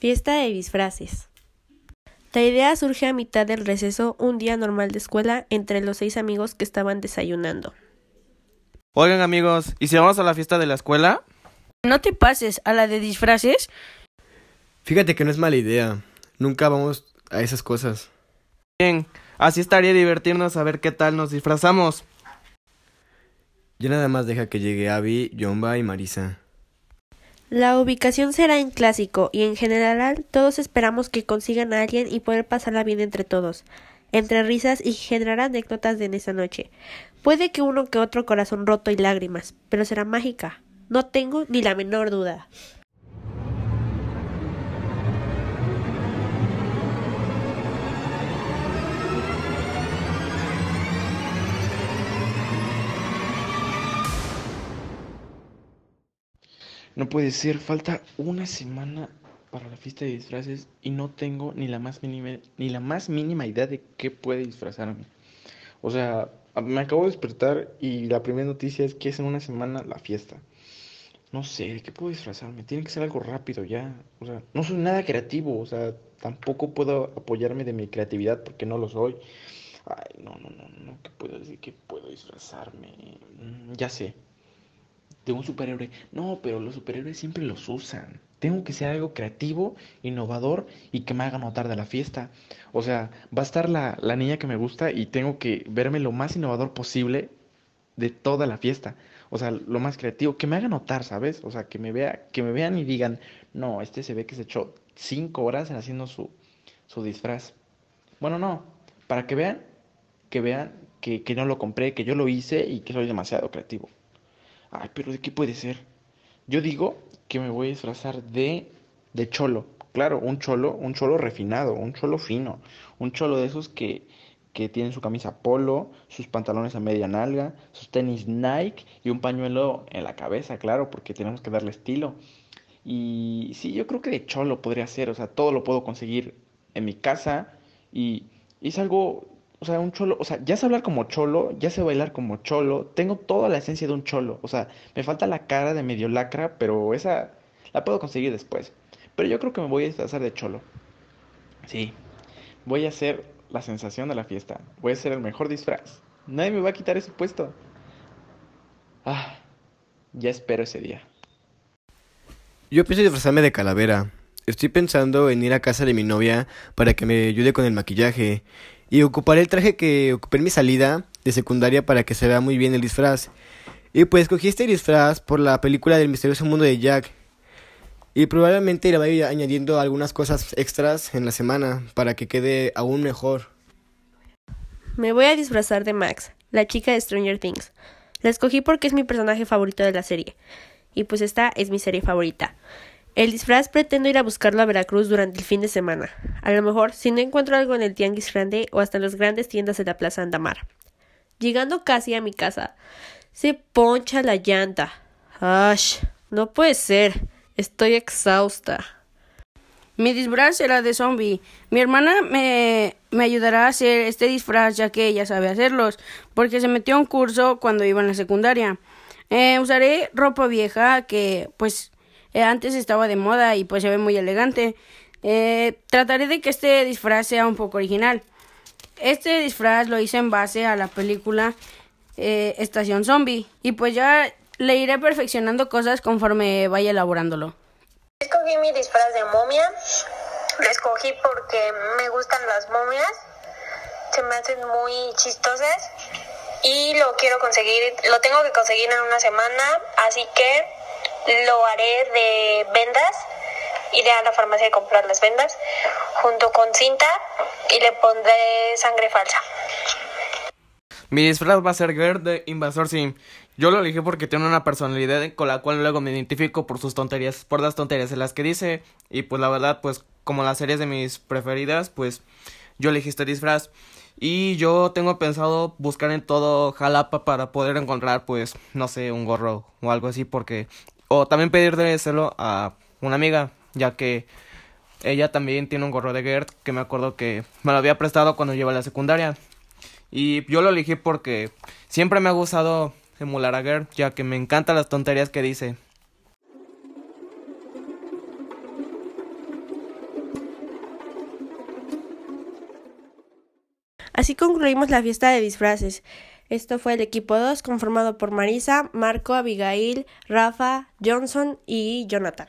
Fiesta de disfraces. La idea surge a mitad del receso un día normal de escuela entre los seis amigos que estaban desayunando. Oigan amigos, ¿y si vamos a la fiesta de la escuela? No te pases a la de disfraces. Fíjate que no es mala idea. Nunca vamos a esas cosas. Bien, así estaría divertirnos a ver qué tal nos disfrazamos. Ya nada más deja que llegue Abby, Yomba y Marisa. La ubicación será en clásico y en general todos esperamos que consigan a alguien y poder pasarla bien entre todos, entre risas y generar anécdotas en esa noche. Puede que uno que otro corazón roto y lágrimas, pero será mágica. No tengo ni la menor duda. No puede ser, falta una semana para la fiesta de disfraces y no tengo ni la más mínima, ni la más mínima idea de qué puede disfrazarme. O sea, me acabo de despertar y la primera noticia es que es en una semana la fiesta. No sé, ¿de qué puedo disfrazarme? Tiene que ser algo rápido ya. O sea, no soy nada creativo, o sea, tampoco puedo apoyarme de mi creatividad porque no lo soy. Ay, no, no, no, no, ¿qué puedo decir? ¿Qué puedo disfrazarme? Mm, ya sé, de un superhéroe. No, pero los superhéroes siempre los usan. Tengo que ser algo creativo, innovador y que me haga notar de la fiesta. O sea, va a estar la, la niña que me gusta y tengo que verme lo más innovador posible de toda la fiesta. O sea, lo más creativo, que me haga notar, ¿sabes? O sea, que me vea, que me vean y digan, no, este se ve que se echó cinco horas haciendo su, su disfraz. Bueno, no, para que vean, que vean que, que no lo compré, que yo lo hice y que soy demasiado creativo. Ay, pero ¿de qué puede ser? Yo digo que me voy a disfrazar de, de cholo. Claro, un cholo, un cholo refinado, un cholo fino. Un cholo de esos que, que tienen su camisa polo, sus pantalones a media nalga, sus tenis Nike y un pañuelo en la cabeza, claro, porque tenemos que darle estilo. Y sí, yo creo que de cholo podría ser, o sea, todo lo puedo conseguir en mi casa y, y es algo o sea, un cholo, o sea, ya sé hablar como cholo, ya sé bailar como cholo, tengo toda la esencia de un cholo, o sea, me falta la cara de medio lacra, pero esa la puedo conseguir después. Pero yo creo que me voy a disfrazar de cholo. Sí, voy a ser la sensación de la fiesta, voy a ser el mejor disfraz. Nadie me va a quitar ese puesto. Ah, ya espero ese día. Yo pienso disfrazarme de calavera. Estoy pensando en ir a casa de mi novia para que me ayude con el maquillaje y ocuparé el traje que ocupé en mi salida de secundaria para que se vea muy bien el disfraz. Y pues escogí este disfraz por la película del misterioso mundo de Jack. Y probablemente le vaya añadiendo algunas cosas extras en la semana para que quede aún mejor. Me voy a disfrazar de Max, la chica de Stranger Things. La escogí porque es mi personaje favorito de la serie. Y pues esta es mi serie favorita. El disfraz pretendo ir a buscarlo a Veracruz durante el fin de semana. A lo mejor si no encuentro algo en el Tianguis Grande o hasta en las grandes tiendas de la Plaza Andamar. Llegando casi a mi casa, se poncha la llanta. ¡Ash! No puede ser. Estoy exhausta. Mi disfraz será de zombie. Mi hermana me, me ayudará a hacer este disfraz ya que ella sabe hacerlos, porque se metió a un curso cuando iba en la secundaria. Eh, usaré ropa vieja que pues eh, antes estaba de moda y pues se ve muy elegante. Eh, trataré de que este disfraz sea un poco original. Este disfraz lo hice en base a la película eh, Estación Zombie y pues ya le iré perfeccionando cosas conforme vaya elaborándolo. Escogí mi disfraz de momia. Lo escogí porque me gustan las momias. Se me hacen muy chistosas y lo quiero conseguir, lo tengo que conseguir en una semana, así que lo haré de vendas. Iré a la farmacia a comprar las vendas junto con cinta y le pondré sangre falsa. Mi disfraz va a ser Gerd de Invasor Sim. Yo lo elegí porque tiene una personalidad con la cual luego me identifico por sus tonterías, por las tonterías en las que dice. Y pues la verdad, pues como las series de mis preferidas, pues yo elegí este disfraz. Y yo tengo pensado buscar en todo Jalapa para poder encontrar, pues, no sé, un gorro o algo así, porque o también pedírselo a una amiga, ya que ella también tiene un gorro de Gert que me acuerdo que me lo había prestado cuando lleva la secundaria. Y yo lo elegí porque siempre me ha gustado emular a Gert, ya que me encantan las tonterías que dice. Así concluimos la fiesta de disfraces. Esto fue el equipo 2 conformado por Marisa, Marco, Abigail, Rafa, Johnson y Jonathan.